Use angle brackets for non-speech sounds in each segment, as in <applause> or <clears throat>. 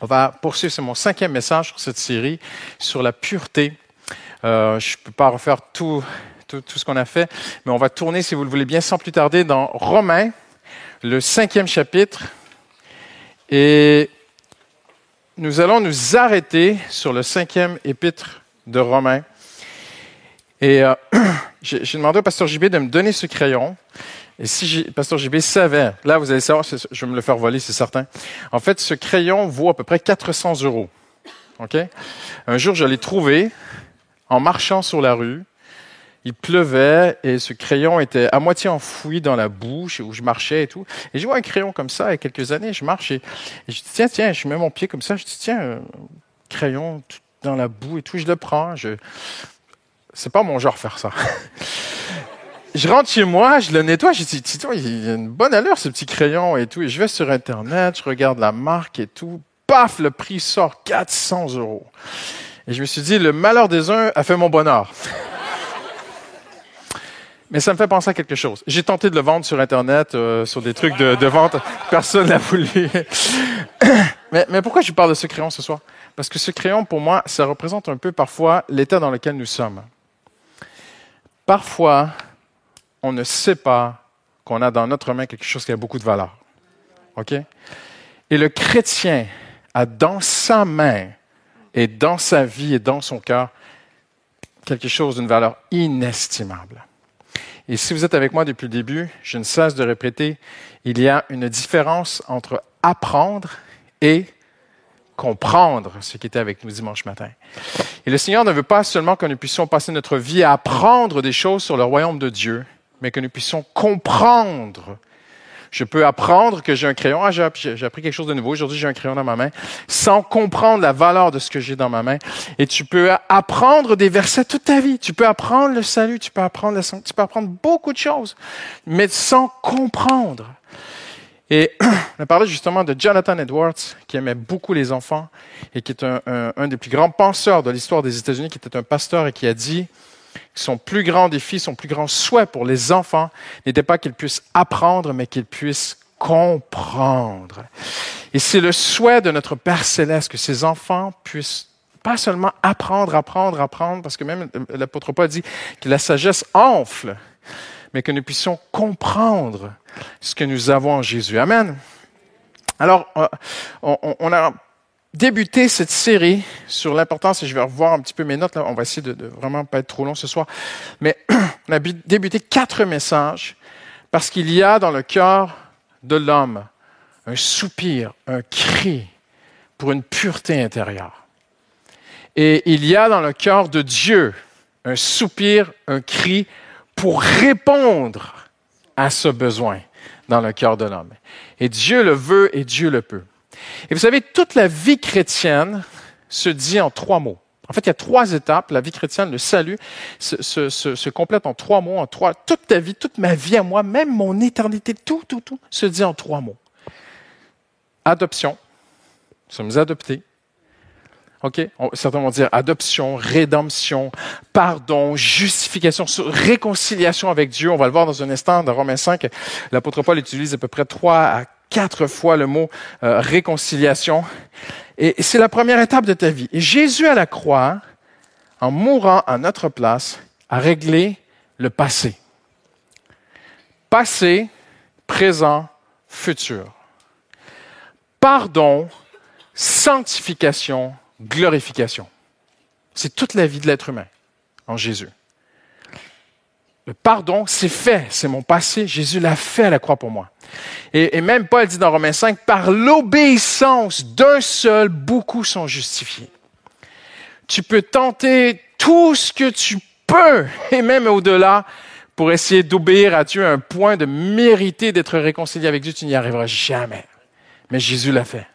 On va poursuivre, c'est mon cinquième message sur cette série, sur la pureté. Euh, je ne peux pas refaire tout, tout, tout ce qu'on a fait, mais on va tourner, si vous le voulez bien, sans plus tarder, dans Romains, le cinquième chapitre. Et nous allons nous arrêter sur le cinquième épître de Romains. Et euh, <clears throat> j'ai demandé au pasteur JB de me donner ce crayon. Et si Pasteur JB savait, là vous allez savoir, je vais me le faire voler, c'est certain. En fait, ce crayon vaut à peu près 400 euros. Ok? Un jour, je l'ai trouvé en marchant sur la rue. Il pleuvait et ce crayon était à moitié enfoui dans la bouche où je marchais et tout. Et je vois un crayon comme ça il y a quelques années. Je marche et, je dis tiens tiens, je mets mon pied comme ça. Je dis tiens, un crayon dans la boue et tout. Je le prends. Je c'est pas mon genre faire ça. Je rentre chez moi, je le nettoie, je dis, il a une bonne allure ce petit crayon et tout. Et je vais sur Internet, je regarde la marque et tout. Paf, le prix sort 400 euros. Et je me suis dit, le malheur des uns a fait mon bonheur. <laughs> Mais ça me fait penser à quelque chose. J'ai tenté de le vendre sur Internet, euh, sur des trucs de, vente. Personne n'a voulu. <coughs> mais, mais pourquoi je parle de ce crayon ce soir? Parce que ce crayon, pour moi, ça représente un peu parfois l'état dans lequel nous sommes. Parfois, on ne sait pas qu'on a dans notre main quelque chose qui a beaucoup de valeur. OK? Et le chrétien a dans sa main et dans sa vie et dans son cœur quelque chose d'une valeur inestimable. Et si vous êtes avec moi depuis le début, je ne cesse de répéter, il y a une différence entre apprendre et comprendre ce qui était avec nous dimanche matin. Et le Seigneur ne veut pas seulement que nous puissions passer notre vie à apprendre des choses sur le royaume de Dieu, mais que nous puissions comprendre. Je peux apprendre que j'ai un crayon. Ah, j'ai appris quelque chose de nouveau. Aujourd'hui, j'ai un crayon dans ma main, sans comprendre la valeur de ce que j'ai dans ma main. Et tu peux apprendre des versets toute ta vie. Tu peux apprendre le salut, tu peux apprendre la tu peux apprendre beaucoup de choses, mais sans comprendre. Et <clears throat> on a parlé justement de Jonathan Edwards, qui aimait beaucoup les enfants et qui est un, un des plus grands penseurs de l'histoire des États-Unis, qui était un pasteur et qui a dit, son plus grand défi, son plus grand souhait pour les enfants n'était pas qu'ils puissent apprendre, mais qu'ils puissent comprendre. Et c'est le souhait de notre Père céleste que ces enfants puissent pas seulement apprendre, apprendre, apprendre, parce que même l'apôtre Paul dit que la sagesse enfle, mais que nous puissions comprendre ce que nous avons en Jésus. Amen. Alors, euh, on a débuter cette série sur l'importance, et je vais revoir un petit peu mes notes, là, on va essayer de, de vraiment pas être trop long ce soir, mais <clears throat> on a débuté quatre messages parce qu'il y a dans le cœur de l'homme un soupir, un cri pour une pureté intérieure. Et il y a dans le cœur de Dieu un soupir, un cri pour répondre à ce besoin dans le cœur de l'homme. Et Dieu le veut et Dieu le peut. Et vous savez, toute la vie chrétienne se dit en trois mots. En fait, il y a trois étapes. La vie chrétienne, le salut, se, se, se, complète en trois mots, en trois. Toute ta vie, toute ma vie à moi, même mon éternité, tout, tout, tout, se dit en trois mots. Adoption. Nous sommes adoptés. OK? certains vont dire adoption, rédemption, pardon, justification, réconciliation avec Dieu. On va le voir dans un instant dans Romains 5. L'apôtre Paul utilise à peu près trois à quatre fois le mot euh, réconciliation. Et c'est la première étape de ta vie. Et Jésus à la croix, en mourant à notre place, a réglé le passé. Passé, présent, futur. Pardon, sanctification, glorification. C'est toute la vie de l'être humain en Jésus. Le pardon, c'est fait, c'est mon passé, Jésus l'a fait à la croix pour moi. Et, même Paul dit dans Romains 5, par l'obéissance d'un seul, beaucoup sont justifiés. Tu peux tenter tout ce que tu peux, et même au-delà, pour essayer d'obéir à Dieu à un point de mériter d'être réconcilié avec Dieu, tu n'y arriveras jamais. Mais Jésus l'a fait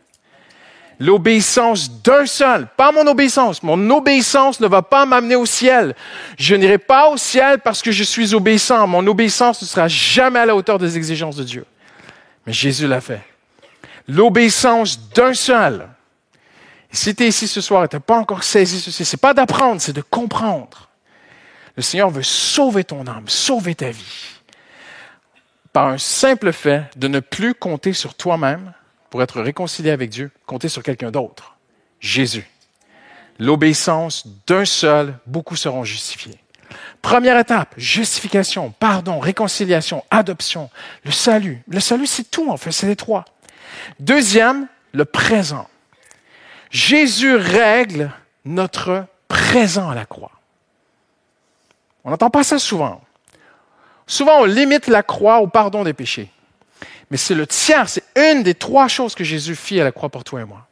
l'obéissance d'un seul, pas mon obéissance. Mon obéissance ne va pas m'amener au ciel. Je n'irai pas au ciel parce que je suis obéissant. Mon obéissance ne sera jamais à la hauteur des exigences de Dieu. Mais Jésus l'a fait. L'obéissance d'un seul. Si tu es ici ce soir et tu n'as pas encore saisi ceci, c'est pas d'apprendre, c'est de comprendre. Le Seigneur veut sauver ton âme, sauver ta vie. Par un simple fait de ne plus compter sur toi-même, pour être réconcilié avec Dieu, compter sur quelqu'un d'autre. Jésus. L'obéissance d'un seul, beaucoup seront justifiés. Première étape, justification, pardon, réconciliation, adoption, le salut. Le salut, c'est tout, en fait, c'est les trois. Deuxième, le présent. Jésus règle notre présent à la croix. On n'entend pas ça souvent. Souvent, on limite la croix au pardon des péchés. Mais c'est le tiers, c'est une des trois choses que Jésus fit à la croix pour toi et moi.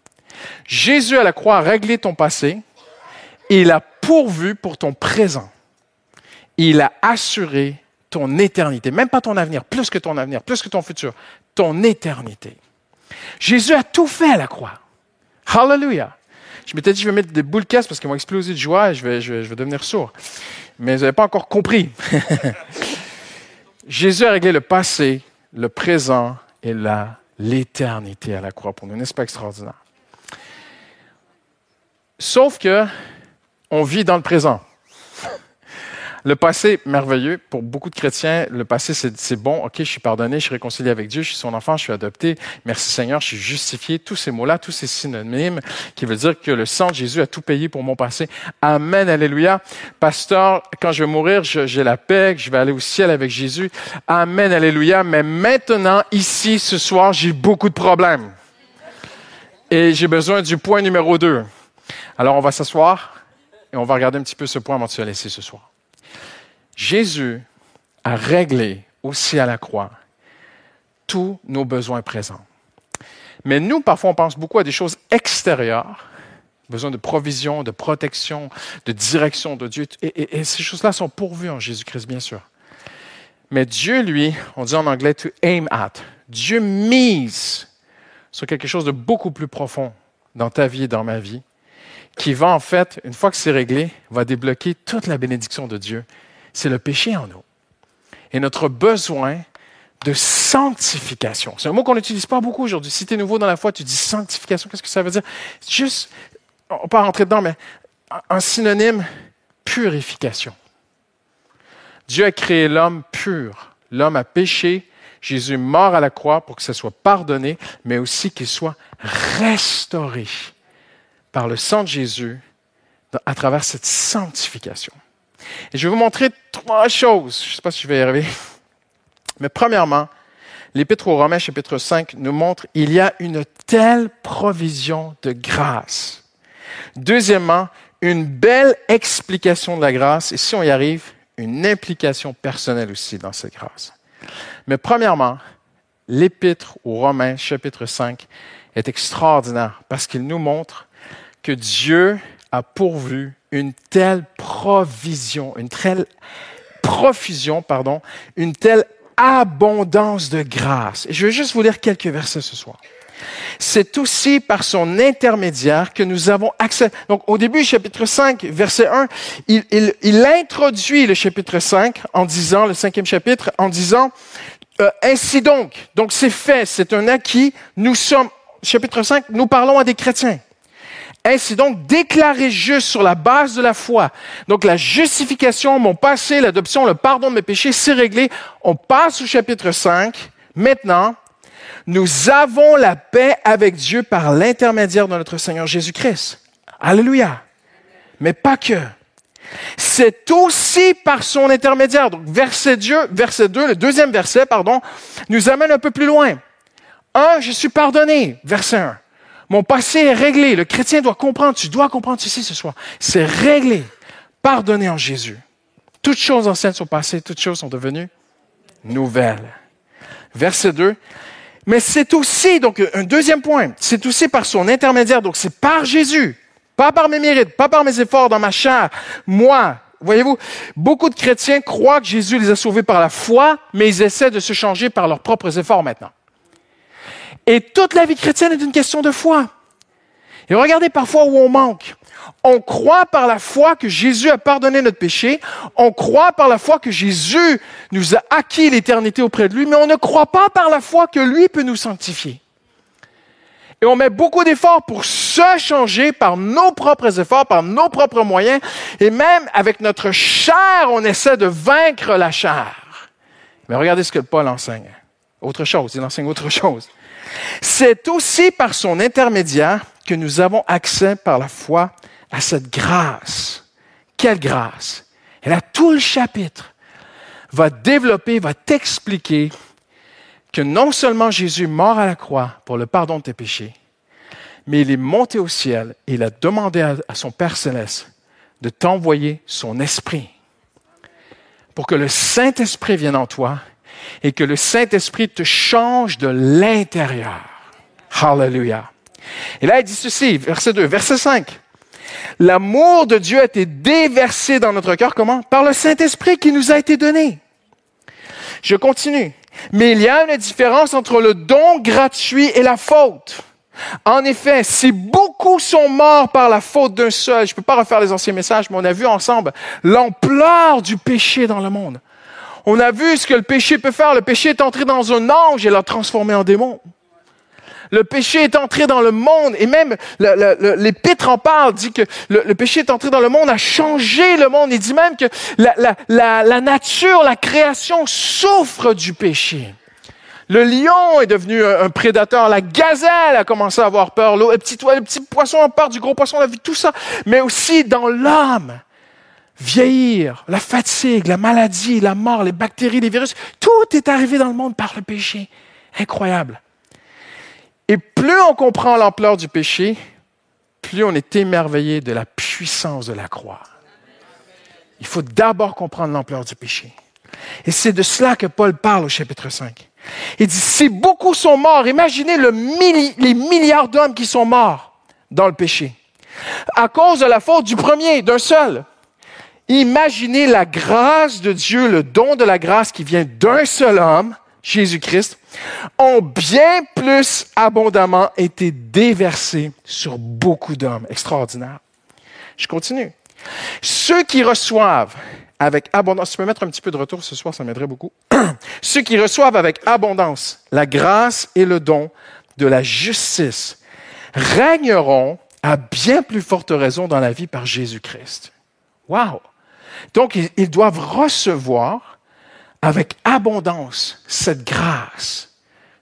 Jésus à la croix a réglé ton passé et il a pourvu pour ton présent. Il a assuré ton éternité, même pas ton avenir, plus que ton avenir, plus que ton futur, ton éternité. Jésus a tout fait à la croix. Hallelujah. Je m'étais dit, je vais mettre des boules caisse parce qu'ils vont exploser de joie et je vais, je vais, devenir sourd. Mais vous n'avez pas encore compris. <laughs> Jésus a réglé le passé, le présent et l'éternité à la croix pour nous. N'est-ce pas extraordinaire? Sauf que on vit dans le présent. Le passé, merveilleux. Pour beaucoup de chrétiens, le passé, c'est bon. OK, je suis pardonné, je suis réconcilié avec Dieu, je suis son enfant, je suis adopté. Merci Seigneur, je suis justifié. Tous ces mots-là, tous ces synonymes qui veulent dire que le sang de Jésus a tout payé pour mon passé. Amen, alléluia. Pasteur, quand je vais mourir, j'ai la paix, je vais aller au ciel avec Jésus. Amen, alléluia. Mais maintenant, ici, ce soir, j'ai beaucoup de problèmes. Et j'ai besoin du point numéro deux. Alors, on va s'asseoir et on va regarder un petit peu ce point avant de se laisser ce soir. Jésus a réglé aussi à la croix tous nos besoins présents. Mais nous, parfois, on pense beaucoup à des choses extérieures, besoin de provision, de protection, de direction de Dieu. Et, ces choses-là sont pourvues en Jésus-Christ, bien sûr. Mais Dieu, lui, on dit en anglais to aim at. Dieu mise sur quelque chose de beaucoup plus profond dans ta vie et dans ma vie, qui va en fait, une fois que c'est réglé, va débloquer toute la bénédiction de Dieu c'est le péché en nous. Et notre besoin de sanctification. C'est un mot qu'on n'utilise pas beaucoup aujourd'hui. Si tu es nouveau dans la foi, tu dis sanctification, qu'est-ce que ça veut dire? Juste, on peut rentrer dedans, mais un synonyme, purification. Dieu a créé l'homme pur. L'homme a péché. Jésus mort à la croix pour que ça soit pardonné, mais aussi qu'il soit restauré par le sang de Jésus à travers cette sanctification. Et je vais vous montrer trois choses. Je ne sais pas si je vais y arriver. Mais premièrement, l'Épître aux Romains, chapitre 5, nous montre qu'il y a une telle provision de grâce. Deuxièmement, une belle explication de la grâce. Et si on y arrive, une implication personnelle aussi dans cette grâce. Mais premièrement, l'Épître aux Romains, chapitre 5, est extraordinaire parce qu'il nous montre que Dieu a pourvu une telle provision, une telle profusion, pardon, une telle abondance de grâce. Et je vais juste vous lire quelques versets ce soir. C'est aussi par son intermédiaire que nous avons accès. Donc, au début, chapitre 5, verset 1, il, il, il introduit le chapitre 5 en disant, le cinquième chapitre, en disant, euh, ainsi donc, donc c'est fait, c'est un acquis, nous sommes, chapitre 5, nous parlons à des chrétiens. Ainsi donc déclaré juste sur la base de la foi. Donc la justification, mon passé, l'adoption, le pardon de mes péchés, c'est réglé. On passe au chapitre 5. Maintenant, nous avons la paix avec Dieu par l'intermédiaire de notre Seigneur Jésus-Christ. Alléluia. Mais pas que. C'est aussi par son intermédiaire. Donc verset, Dieu, verset 2, le deuxième verset, pardon, nous amène un peu plus loin. Un, je suis pardonné. Verset 1. Mon passé est réglé. Le chrétien doit comprendre, tu dois comprendre ceci ce soir. C'est réglé, pardonné en Jésus. Toutes choses anciennes sont passées, toutes choses sont devenues nouvelles. Verset 2. Mais c'est aussi, donc un deuxième point, c'est aussi par son intermédiaire, donc c'est par Jésus, pas par mes mérites, pas par mes efforts dans ma chair. Moi, voyez-vous, beaucoup de chrétiens croient que Jésus les a sauvés par la foi, mais ils essaient de se changer par leurs propres efforts maintenant. Et toute la vie chrétienne est une question de foi. Et regardez parfois où on manque. On croit par la foi que Jésus a pardonné notre péché. On croit par la foi que Jésus nous a acquis l'éternité auprès de lui, mais on ne croit pas par la foi que lui peut nous sanctifier. Et on met beaucoup d'efforts pour se changer par nos propres efforts, par nos propres moyens. Et même avec notre chair, on essaie de vaincre la chair. Mais regardez ce que Paul enseigne. Autre chose, il enseigne autre chose. C'est aussi par son intermédiaire que nous avons accès par la foi à cette grâce. Quelle grâce! Et là, tout le chapitre va développer, va t'expliquer que non seulement Jésus mort à la croix pour le pardon de tes péchés, mais il est monté au ciel et il a demandé à son Père céleste de t'envoyer son esprit pour que le Saint-Esprit vienne en toi et que le Saint-Esprit te change de l'intérieur. Hallelujah. Et là, il dit ceci, verset 2, verset 5. L'amour de Dieu a été déversé dans notre cœur, comment? Par le Saint-Esprit qui nous a été donné. Je continue. Mais il y a une différence entre le don gratuit et la faute. En effet, si beaucoup sont morts par la faute d'un seul, je ne peux pas refaire les anciens messages, mais on a vu ensemble l'ampleur du péché dans le monde. On a vu ce que le péché peut faire. Le péché est entré dans un ange et l'a transformé en démon. Le péché est entré dans le monde et même l'épître en parle, dit que le, péché est entré dans le monde, a changé le monde. Il dit même que la, nature, la création souffre du péché. Le lion est devenu un, prédateur. La gazelle a commencé à avoir peur. Le petit, le petit poisson a peur du gros poisson. On a vu tout ça. Mais aussi dans l'homme, vieillir, la fatigue, la maladie, la mort, les bactéries, les virus, tout est arrivé dans le monde par le péché. Incroyable. Et plus on comprend l'ampleur du péché, plus on est émerveillé de la puissance de la croix. Il faut d'abord comprendre l'ampleur du péché. Et c'est de cela que Paul parle au chapitre 5. Il dit, si beaucoup sont morts, imaginez le les milliards d'hommes qui sont morts dans le péché, à cause de la faute du premier, d'un seul. Imaginez la grâce de Dieu, le don de la grâce qui vient d'un seul homme, Jésus-Christ, ont bien plus abondamment été déversés sur beaucoup d'hommes. Extraordinaire. Je continue. Ceux qui reçoivent avec abondance, tu peux mettre un petit peu de retour ce soir, ça m'aiderait beaucoup. <clears throat> Ceux qui reçoivent avec abondance la grâce et le don de la justice régneront à bien plus forte raison dans la vie par Jésus-Christ. Wow! Donc, ils doivent recevoir avec abondance cette grâce,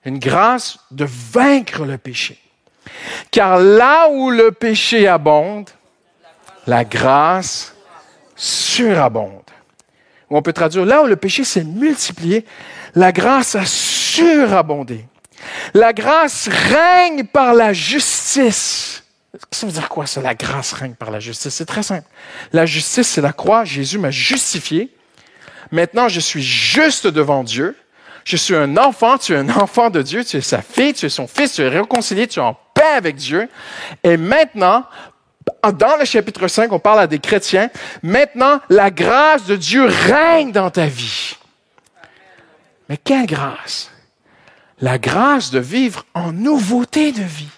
une grâce de vaincre le péché. Car là où le péché abonde, la grâce surabonde. On peut traduire, là où le péché s'est multiplié, la grâce a surabondé. La grâce règne par la justice. Ça veut dire quoi ça, la grâce règne par la justice? C'est très simple. La justice, c'est la croix. Jésus m'a justifié. Maintenant, je suis juste devant Dieu. Je suis un enfant, tu es un enfant de Dieu, tu es sa fille, tu es son fils, tu es réconcilié, tu es en paix avec Dieu. Et maintenant, dans le chapitre 5, on parle à des chrétiens. Maintenant, la grâce de Dieu règne dans ta vie. Mais quelle grâce? La grâce de vivre en nouveauté de vie.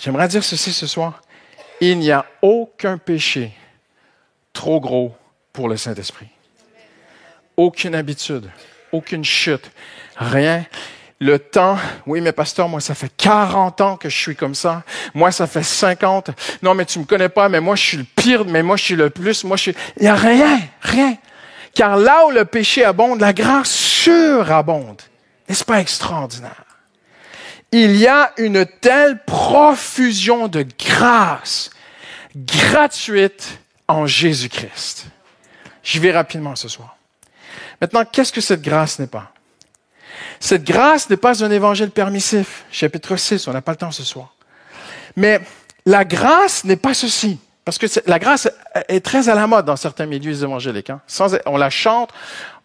J'aimerais dire ceci ce soir. Il n'y a aucun péché trop gros pour le Saint-Esprit. Aucune habitude, aucune chute, rien. Le temps, oui, mais pasteur, moi, ça fait 40 ans que je suis comme ça. Moi, ça fait 50. Non, mais tu me connais pas, mais moi, je suis le pire, mais moi, je suis le plus. Moi, je suis... Il n'y a rien, rien. Car là où le péché abonde, la grâce surabonde. N'est-ce pas extraordinaire? Il y a une telle profusion de grâce gratuite en Jésus-Christ. J'y vais rapidement ce soir. Maintenant, qu'est-ce que cette grâce n'est pas? Cette grâce n'est pas un évangile permissif. Chapitre 6, on n'a pas le temps ce soir. Mais la grâce n'est pas ceci. Parce que la grâce est très à la mode dans certains milieux évangéliques. Hein. on la chante,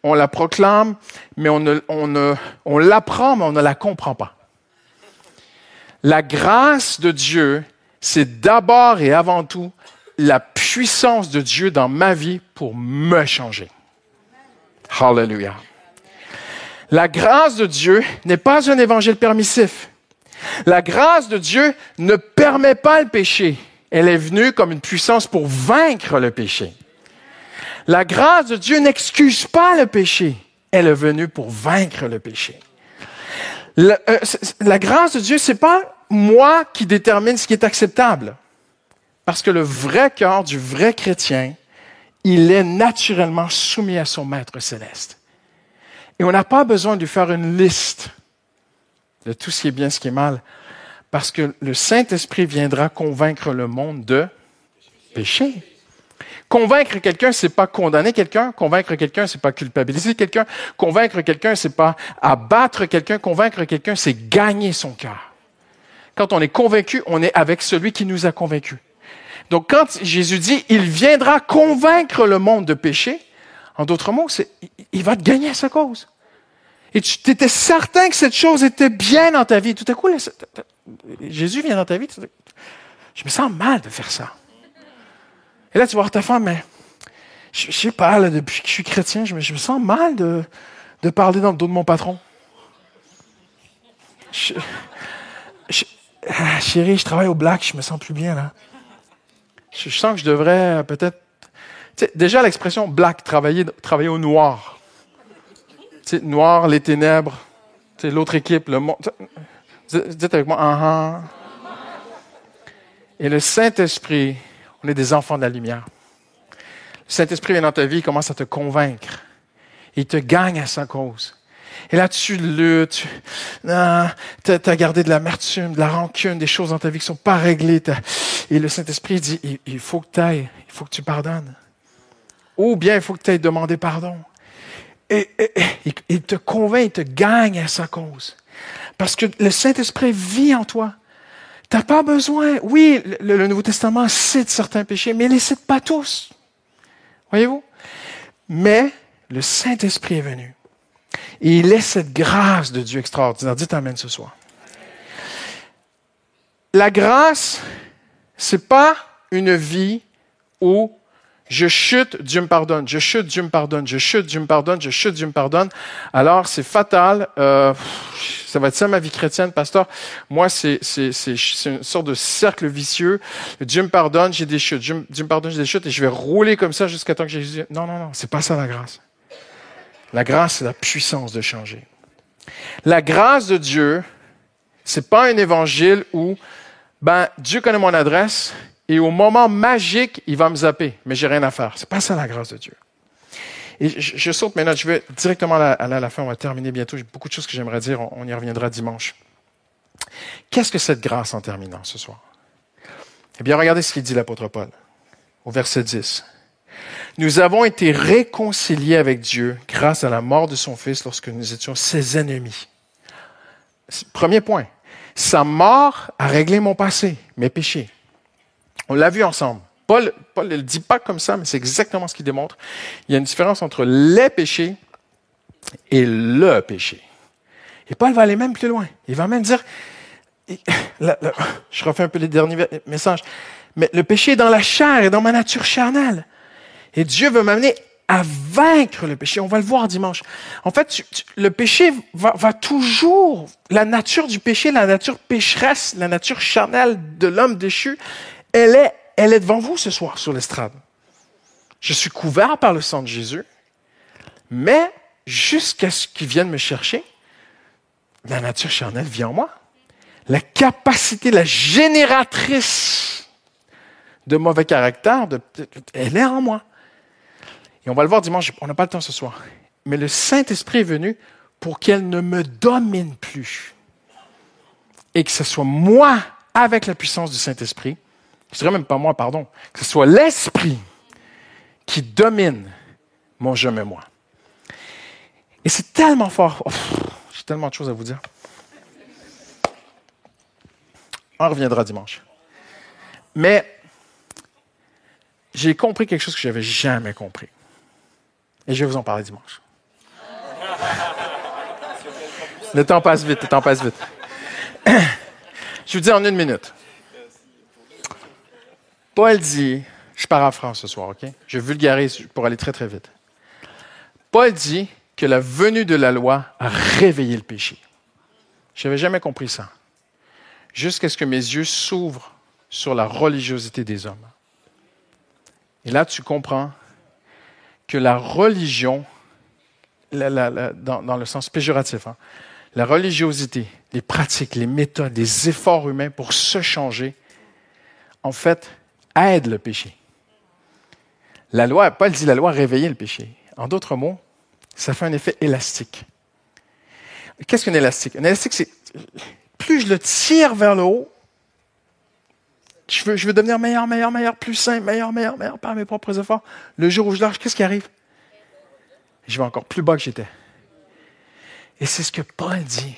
on la proclame, mais on, l'apprend, mais on ne la comprend pas. La grâce de Dieu, c'est d'abord et avant tout la puissance de Dieu dans ma vie pour me changer. Hallelujah. La grâce de Dieu n'est pas un évangile permissif. La grâce de Dieu ne permet pas le péché. Elle est venue comme une puissance pour vaincre le péché. La grâce de Dieu n'excuse pas le péché. Elle est venue pour vaincre le péché. La, euh, la grâce de Dieu, c'est pas moi qui détermine ce qui est acceptable. Parce que le vrai cœur du vrai chrétien, il est naturellement soumis à son Maître céleste. Et on n'a pas besoin de faire une liste de tout ce qui est bien, ce qui est mal. Parce que le Saint-Esprit viendra convaincre le monde de péché. Convaincre quelqu'un, c'est pas condamner quelqu'un. Convaincre quelqu'un, c'est pas culpabiliser quelqu'un. Convaincre quelqu'un, c'est pas abattre quelqu'un. Convaincre quelqu'un, c'est gagner son cœur. Quand on est convaincu, on est avec celui qui nous a convaincus. Donc, quand Jésus dit, il viendra convaincre le monde de péché, en d'autres mots, il va te gagner à sa cause. Et tu étais certain que cette chose était bien dans ta vie. Tout à coup, Jésus vient dans ta vie. Je me sens mal de faire ça. Et là, tu vas voir ta femme, mais je, ne sais pas, depuis que je suis chrétien, je me, sens mal de, de, parler dans le dos de mon patron. Ah, chérie, je travaille au black, je me sens plus bien là. Je, sens que je devrais euh, peut-être. déjà l'expression black, travailler, travailler au noir. sais, noir, les ténèbres, l'autre équipe, le monde. Dites avec moi, uh Et le Saint-Esprit, on est des enfants de la lumière. Le Saint-Esprit vient dans ta vie, il commence à te convaincre. Il te gagne à sa cause. Et là, tu luttes, tu as, gardé de l'amertume, de la rancune, des choses dans ta vie qui sont pas réglées. Et le Saint-Esprit dit, il, faut que tu ailles, il faut que tu pardonnes. Ou bien il faut que tu ailles demander pardon. Et, il te convainc, il te gagne à sa cause. Parce que le Saint-Esprit vit en toi. Tu n'as pas besoin. Oui, le, Nouveau Testament cite certains péchés, mais il les cite pas tous. Voyez-vous? Mais le Saint-Esprit est venu. Et il est cette grâce de Dieu extraordinaire. Dites Amen ce soir. La grâce, c'est pas une vie où je chute, Dieu me pardonne. Je chute, Dieu me pardonne. Je chute, Dieu me pardonne. Je chute, Dieu me pardonne. Alors, c'est fatal. Euh, ça va être ça ma vie chrétienne, pasteur. Moi, c'est, une sorte de cercle vicieux. Dieu me pardonne, j'ai des chutes. Dieu, me pardonne, j'ai des chutes. Et je vais rouler comme ça jusqu'à temps que Jésus... Non, non, non. C'est pas ça la grâce. La grâce, c'est la puissance de changer. La grâce de Dieu, c'est pas un évangile où, ben, Dieu connaît mon adresse et au moment magique, il va me zapper, mais j'ai rien à faire. C'est pas ça la grâce de Dieu. Et je, saute maintenant, je vais directement aller à la fin, on va terminer bientôt. J'ai beaucoup de choses que j'aimerais dire, on, on y reviendra dimanche. Qu'est-ce que cette grâce en terminant ce soir? Eh bien, regardez ce qu'il dit l'apôtre Paul au verset 10. Nous avons été réconciliés avec Dieu grâce à la mort de son Fils lorsque nous étions ses ennemis. Premier point. Sa mort a réglé mon passé, mes péchés. On l'a vu ensemble. Paul, Paul ne le dit pas comme ça, mais c'est exactement ce qu'il démontre. Il y a une différence entre les péchés et le péché. Et Paul va aller même plus loin. Il va même dire, <laughs> je refais un peu les derniers messages, mais le péché est dans la chair et dans ma nature charnelle. Et Dieu veut m'amener à vaincre le péché. On va le voir dimanche. En fait, le péché va, toujours, la nature du péché, la nature pécheresse, la nature charnelle de l'homme déchu, elle est, elle est devant vous ce soir sur l'estrade. Je suis couvert par le sang de Jésus, mais jusqu'à ce qu'il vienne me chercher, la nature charnelle vient en moi. La capacité, la génératrice de mauvais caractère, elle est en moi. Et on va le voir dimanche, on n'a pas le temps ce soir. Mais le Saint-Esprit est venu pour qu'elle ne me domine plus. Et que ce soit moi, avec la puissance du Saint-Esprit, je dirais même pas moi, pardon, que ce soit l'Esprit qui domine mon je mais moi. Et c'est tellement fort. J'ai tellement de choses à vous dire. On reviendra dimanche. Mais j'ai compris quelque chose que je n'avais jamais compris. Et je vais vous en parler dimanche. Le temps passe vite, le temps passe vite. Je vous dis en une minute. Paul dit, je pars en France ce soir, OK? Je vulgarise pour aller très, très vite. Paul dit que la venue de la loi a réveillé le péché. Je n'avais jamais compris ça. Jusqu'à ce que mes yeux s'ouvrent sur la religiosité des hommes. Et là, tu comprends que la religion, dans, le sens péjoratif, hein, la religiosité, les pratiques, les méthodes, les efforts humains pour se changer, en fait, aident le péché. La loi, Paul dit la loi a réveillé le péché. En d'autres mots, ça fait un effet élastique. Qu'est-ce qu'un élastique? Un élastique, c'est plus je le tire vers le haut, je veux, devenir meilleur, meilleur, meilleur, plus sain, meilleur, meilleur, meilleur par mes propres efforts. Le jour où je lâche, qu'est-ce qui arrive? Je vais encore plus bas que j'étais. Et c'est ce que Paul dit.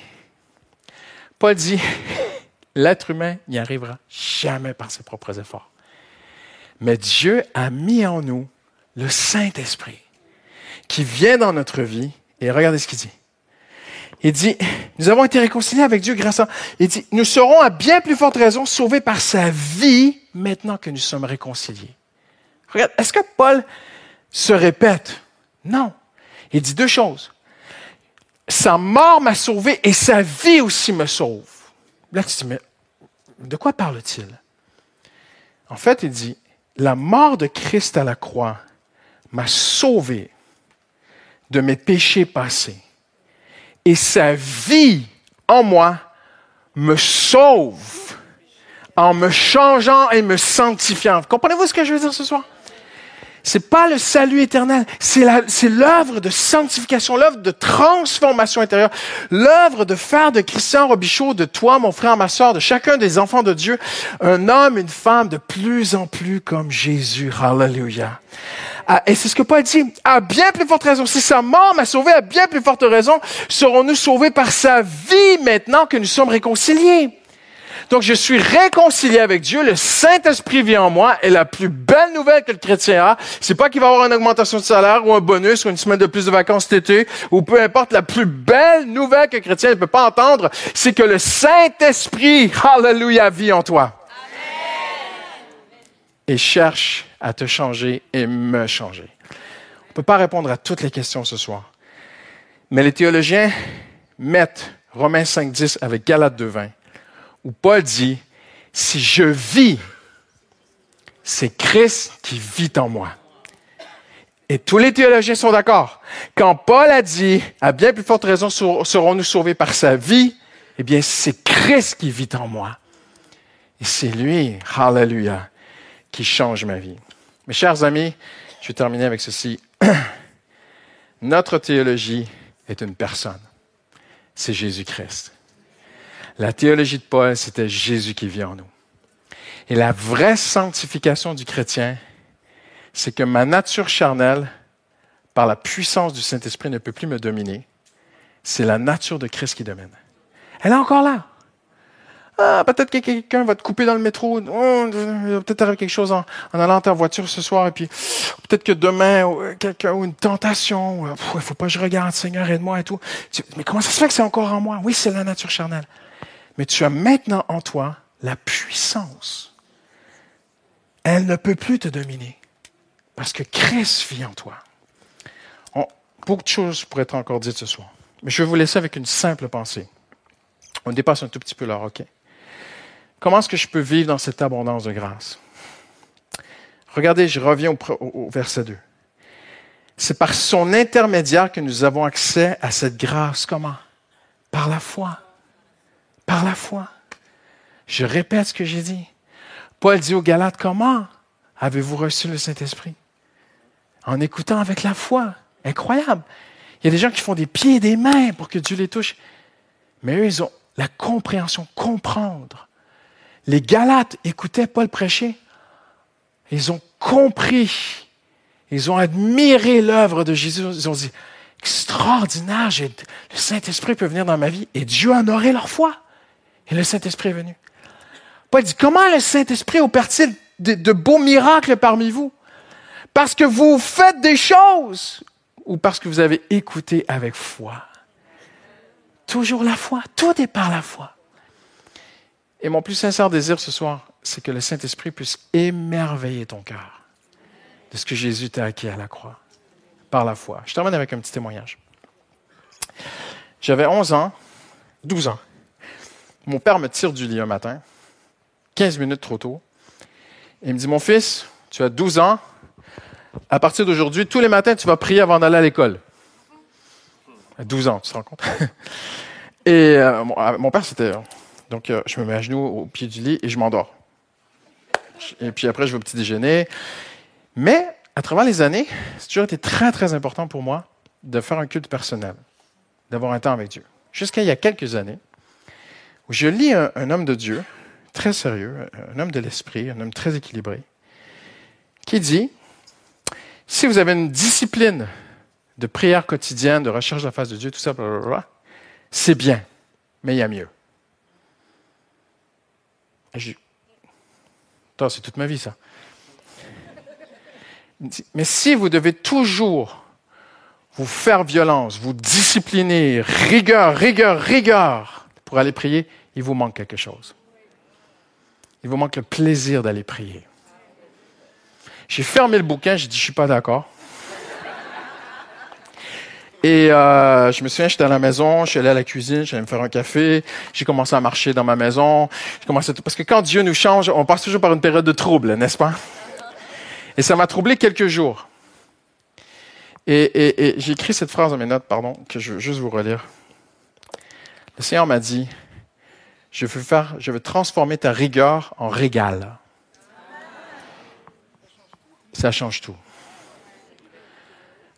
Paul dit, <laughs> l'être humain n'y arrivera jamais par ses propres efforts. Mais Dieu a mis en nous le Saint-Esprit qui vient dans notre vie. Et regardez ce qu'il dit. Il dit, nous avons été réconciliés avec Dieu grâce à... Il dit, nous serons à bien plus forte raison sauvés par sa vie maintenant que nous sommes réconciliés. Regarde, est-ce que Paul se répète? Non. Il dit deux choses. Sa mort m'a sauvé et sa vie aussi me sauve. Là, tu te dis, mais de quoi parle-t-il? En fait, il dit, la mort de Christ à la croix m'a sauvé de mes péchés passés et sa vie en moi me sauve en me changeant et me sanctifiant. Comprenez-vous ce que je veux dire ce soir? C'est pas le salut éternel, c'est l'œuvre de sanctification, l'œuvre de transformation intérieure, l'œuvre de faire de Christian Robichaud, de toi, mon frère, ma soeur, de chacun des enfants de Dieu, un homme, une femme de plus en plus comme Jésus. Hallelujah. Ah, et c'est ce que Paul dit, à bien plus forte raison, si sa mort m'a sauvé, à bien plus forte raison, serons-nous sauvés par sa vie maintenant que nous sommes réconciliés. Donc, je suis réconcilié avec Dieu, le Saint-Esprit vit en moi, et la plus belle nouvelle que le chrétien a, c'est pas qu'il va avoir une augmentation de salaire, ou un bonus, ou une semaine de plus de vacances cet été, ou peu importe, la plus belle nouvelle que le chrétien ne peut pas entendre, c'est que le Saint-Esprit, hallelujah, vit en toi. Et cherche à te changer et me changer. On ne peut pas répondre à toutes les questions ce soir. Mais les théologiens mettent Romains 5.10 avec Galates 2.20, où Paul dit, si je vis, c'est Christ qui vit en moi. Et tous les théologiens sont d'accord. Quand Paul a dit, à bien plus forte raison serons-nous sauvés par sa vie, eh bien, c'est Christ qui vit en moi. Et c'est lui, hallelujah, qui change ma vie. Mes chers amis, je vais terminer avec ceci. <clears throat> Notre théologie est une personne. C'est Jésus-Christ. La théologie de Paul, c'était Jésus qui vit en nous. Et la vraie sanctification du chrétien, c'est que ma nature charnelle, par la puissance du Saint-Esprit, ne peut plus me dominer. C'est la nature de Christ qui domine. Elle est encore là. Ah, peut-être que quelqu'un va te couper dans le métro. Oh, peut-être arriver quelque chose en, allant en voiture ce soir. Et puis, peut-être que demain, euh, quelqu'un ou une tentation. Il ne faut pas que je regarde, Seigneur, aide-moi et tout. Mais comment ça se fait que c'est encore en moi? Oui, c'est la nature charnelle. Mais tu as maintenant en toi la puissance. Elle ne peut plus te dominer. Parce que Christ vit en toi. beaucoup de choses pourraient être encore dites ce soir. Mais je vais vous laisser avec une simple pensée. On dépasse un tout petit peu l'heure, OK? Comment est-ce que je peux vivre dans cette abondance de grâce? Regardez, je reviens au, verset 2. C'est par son intermédiaire que nous avons accès à cette grâce. Comment? Par la foi. Par la foi. Je répète ce que j'ai dit. Paul dit aux Galates, comment avez-vous reçu le Saint-Esprit? En écoutant avec la foi. Incroyable. Il y a des gens qui font des pieds et des mains pour que Dieu les touche. Mais eux, ils ont la compréhension, comprendre les Galates écoutaient Paul prêcher. Ils ont compris. Ils ont admiré l'œuvre de Jésus. Ils ont dit, extraordinaire, le Saint-Esprit peut venir dans ma vie. Et Dieu a honoré leur foi. Et le Saint-Esprit est venu. Paul dit, comment le Saint-Esprit opère-t-il de, de beaux miracles parmi vous? Parce que vous faites des choses ou parce que vous avez écouté avec foi? Toujours la foi. Tout est par la foi. Et mon plus sincère désir ce soir, c'est que le Saint-Esprit puisse émerveiller ton cœur de ce que Jésus t'a acquis à la croix, par la foi. Je termine avec un petit témoignage. J'avais 11 ans, 12 ans. Mon père me tire du lit un matin, 15 minutes trop tôt. Et il me dit, mon fils, tu as 12 ans. À partir d'aujourd'hui, tous les matins, tu vas prier avant d'aller à l'école. 12 ans, tu te rends compte? <laughs> Et euh, mon père, c'était donc, euh, je me mets à genoux au pied du lit et je m'endors. Et puis après, je vais au petit déjeuner. Mais, à travers les années, c'est toujours été très, très important pour moi de faire un culte personnel, d'avoir un temps avec Dieu. jusqu'à il y a quelques années, où je lis un, homme de Dieu, très sérieux, un homme de l'esprit, un homme très équilibré, qui dit, si vous avez une discipline de prière quotidienne, de recherche de la face de Dieu, tout ça, c'est bien, mais il y a mieux. C'est toute ma vie, ça. Mais si vous devez toujours vous faire violence, vous discipliner, rigueur, rigueur, rigueur, pour aller prier, il vous manque quelque chose. Il vous manque le plaisir d'aller prier. J'ai fermé le bouquin, j'ai dit, je suis pas d'accord. Et euh, je me souviens, j'étais à la maison, je suis allé à la cuisine, j'allais me faire un café, j'ai commencé à marcher dans ma maison, commencé parce que quand Dieu nous change, on passe toujours par une période de trouble, n'est-ce pas? Et ça m'a troublé quelques jours. Et, j'ai écrit cette phrase dans mes notes, pardon, que je veux juste vous relire. Le Seigneur m'a dit, je veux faire, je veux transformer ta rigueur en régal. Ça change tout.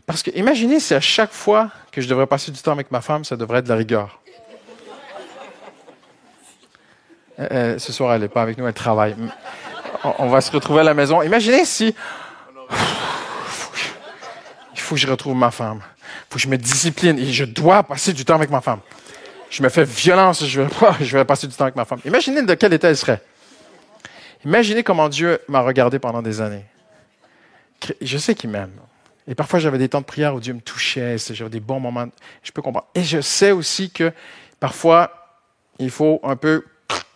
Parce que imaginez si à chaque fois que je devrais passer du temps avec ma femme, ça devrait être de la rigueur. Euh, euh, ce soir, elle n'est pas avec nous, elle travaille. On va se retrouver à la maison. Imaginez si... Il faut que je retrouve ma femme. Il faut que je me discipline et je dois passer du temps avec ma femme. Je me fais violence, je vais, <laughs> je vais passer du temps avec ma femme. Imaginez de quel état elle serait. Imaginez comment Dieu m'a regardé pendant des années. Je sais qu'il m'aime. Et parfois, j'avais des temps de prière où Dieu me touchait, j'avais des bons moments. Je peux comprendre. Et je sais aussi que parfois, il faut un peu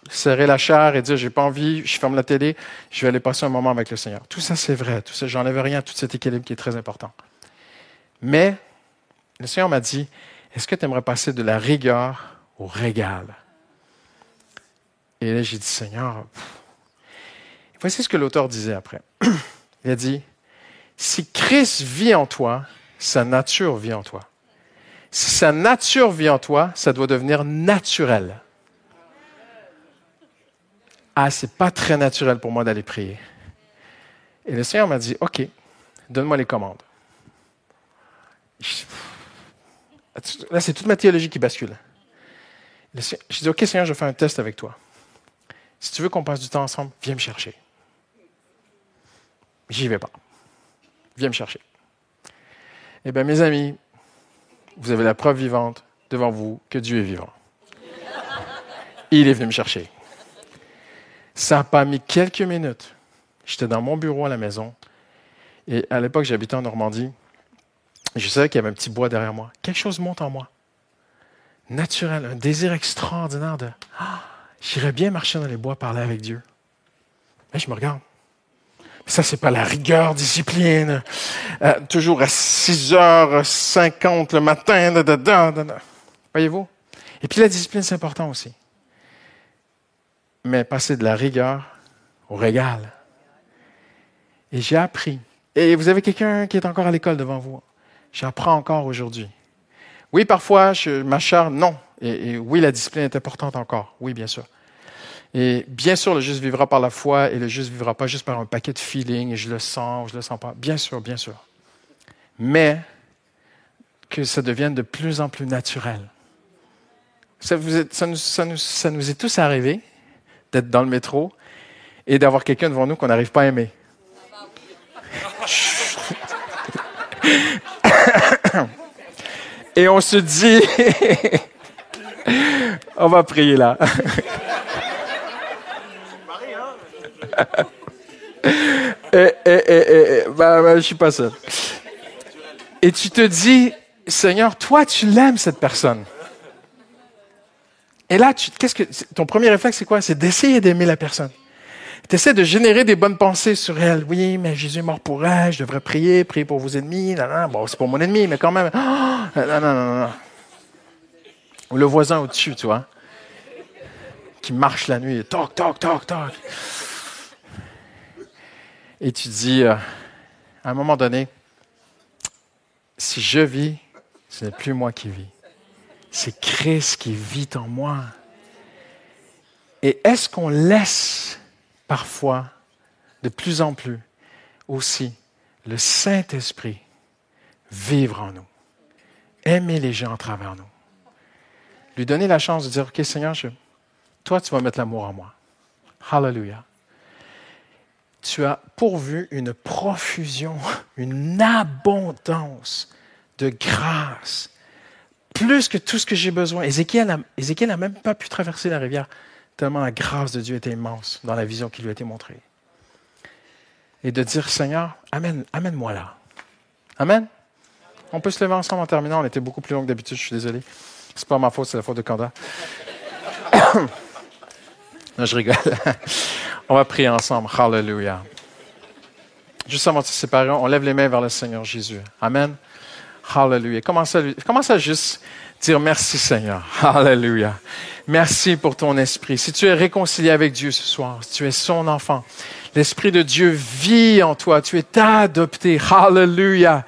serrer la chair et dire j'ai pas envie, je ferme la télé, je vais aller passer un moment avec le Seigneur. Tout ça, c'est vrai. Tout ça, j'enlève rien à tout cet équilibre qui est très important. Mais le Seigneur m'a dit est-ce que tu aimerais passer de la rigueur au régal? Et là, j'ai dit Seigneur, voici ce que l'auteur disait après. <clears throat> Il a dit si Christ vit en toi, sa nature vit en toi. Si sa nature vit en toi, ça doit devenir naturel. Ah, c'est pas très naturel pour moi d'aller prier. Et le Seigneur m'a dit, OK, donne-moi les commandes. Là, c'est toute ma théologie qui bascule. Je dis, OK, Seigneur, je fais un test avec toi. Si tu veux qu'on passe du temps ensemble, viens me chercher. J'y vais pas. Viens me chercher. Eh bien, mes amis, vous avez la preuve vivante devant vous que Dieu est vivant. Il est venu me chercher. Ça n'a pas mis quelques minutes. J'étais dans mon bureau à la maison. Et à l'époque, j'habitais en Normandie. Je savais qu'il y avait un petit bois derrière moi. Quelque chose monte en moi. Naturel, un désir extraordinaire de ah, j'irais bien marcher dans les bois, parler avec Dieu. Mais je me regarde. Ça, c'est pas la rigueur, discipline. Euh, toujours à 6h50 le matin. Voyez-vous? Et puis la discipline, c'est important aussi. Mais passer de la rigueur au régal. Et j'ai appris. Et vous avez quelqu'un qui est encore à l'école devant vous? J'apprends encore aujourd'hui. Oui, parfois, je m'acharne. Non. et oui, la discipline est importante encore. Oui, bien sûr. Et bien sûr, le juste vivra par la foi et le juste vivra pas juste par un paquet de feeling et je le sens ou je le sens pas. Bien sûr, bien sûr. Mais que ça devienne de plus en plus naturel. Ça, vous ça, ça, ça nous est tous arrivé d'être dans le métro et d'avoir quelqu'un devant nous qu'on n'arrive pas à aimer. et on se dit, <laughs> on va prier là. Et, et, bah, bah, je suis pas seul. Et tu te dis, Seigneur, toi, tu l'aimes, cette personne. Et là, qu'est-ce que, ton premier réflexe, c'est quoi? C'est d'essayer d'aimer la personne. Tu essaies de générer des bonnes pensées sur elle. Oui, mais Jésus est mort pour elle, je devrais prier, prier pour vos ennemis. Bon, c'est pour mon ennemi, mais quand même. non, non, non, non. Ou le voisin au-dessus, tu vois, qui marche la nuit, toc, toc, toc, toc et tu dis, euh, à un moment donné, si je vis, ce n'est plus moi qui vis. C'est Christ qui vit en moi. Et est-ce qu'on laisse parfois, de plus en plus, aussi le Saint-Esprit vivre en nous, aimer les gens à travers nous, Lui donner la chance de dire, OK Seigneur, toi tu vas mettre l'amour en moi. Hallelujah. Tu as pourvu une profusion, une abondance de grâce, plus que tout ce que j'ai besoin. Ézéchiel n'a même pas pu traverser la rivière, tellement la grâce de Dieu était immense dans la vision qui lui a été montrée. Et de dire, Seigneur, amène, amène-moi là. Amen. On peut se lever ensemble en terminant. On était beaucoup plus long que d'habitude, je suis désolé. C'est pas ma faute, c'est la faute de Kanda. <coughs> non, je rigole. On va prier ensemble. Hallelujah. Juste avant de se séparer, on lève les mains vers le Seigneur Jésus. Amen. Hallelujah. Commence à, à juste dire merci Seigneur. Hallelujah. Merci pour ton esprit. Si tu es réconcilié avec Dieu ce soir, si tu es son enfant, L'Esprit de Dieu vit en toi. Tu es adopté. Hallelujah.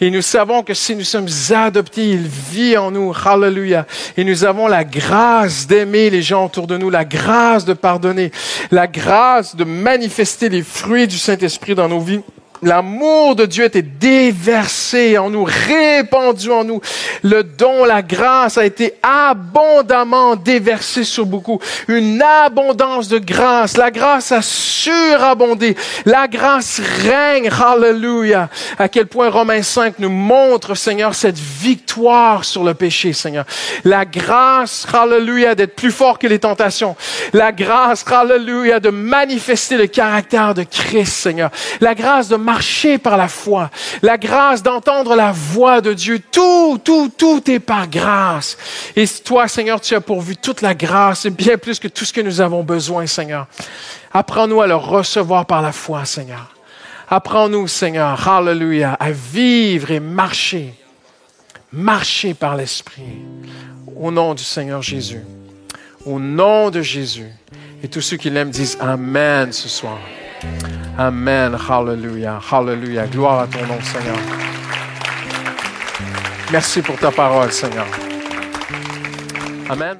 Et nous savons que si nous sommes adoptés, il vit en nous. Hallelujah. Et nous avons la grâce d'aimer les gens autour de nous, la grâce de pardonner, la grâce de manifester les fruits du Saint-Esprit dans nos vies L'amour de Dieu était déversé en nous, répandu en nous. Le don, la grâce a été abondamment déversé sur beaucoup. Une abondance de grâce. La grâce a surabondé. La grâce règne. Hallelujah. À quel point Romains 5 nous montre, Seigneur, cette victoire sur le péché, Seigneur. La grâce, hallelujah, d'être plus fort que les tentations. La grâce, hallelujah, de manifester le caractère de Christ, Seigneur. La grâce de marcher par la foi, la grâce d'entendre la voix de Dieu. Tout, tout, tout est par grâce. Et toi, Seigneur, tu as pourvu toute la grâce bien plus que tout ce que nous avons besoin, Seigneur. Apprends-nous à le recevoir par la foi, Seigneur. Apprends-nous, Seigneur, hallelujah, à vivre et marcher, marcher par l'Esprit. Au nom du Seigneur Jésus. Au nom de Jésus. Et tous ceux qui l'aiment disent Amen ce soir. Amen. Hallelujah. Hallelujah. Gloire à ton nom, Seigneur. Merci pour ta parole, Seigneur. Amen.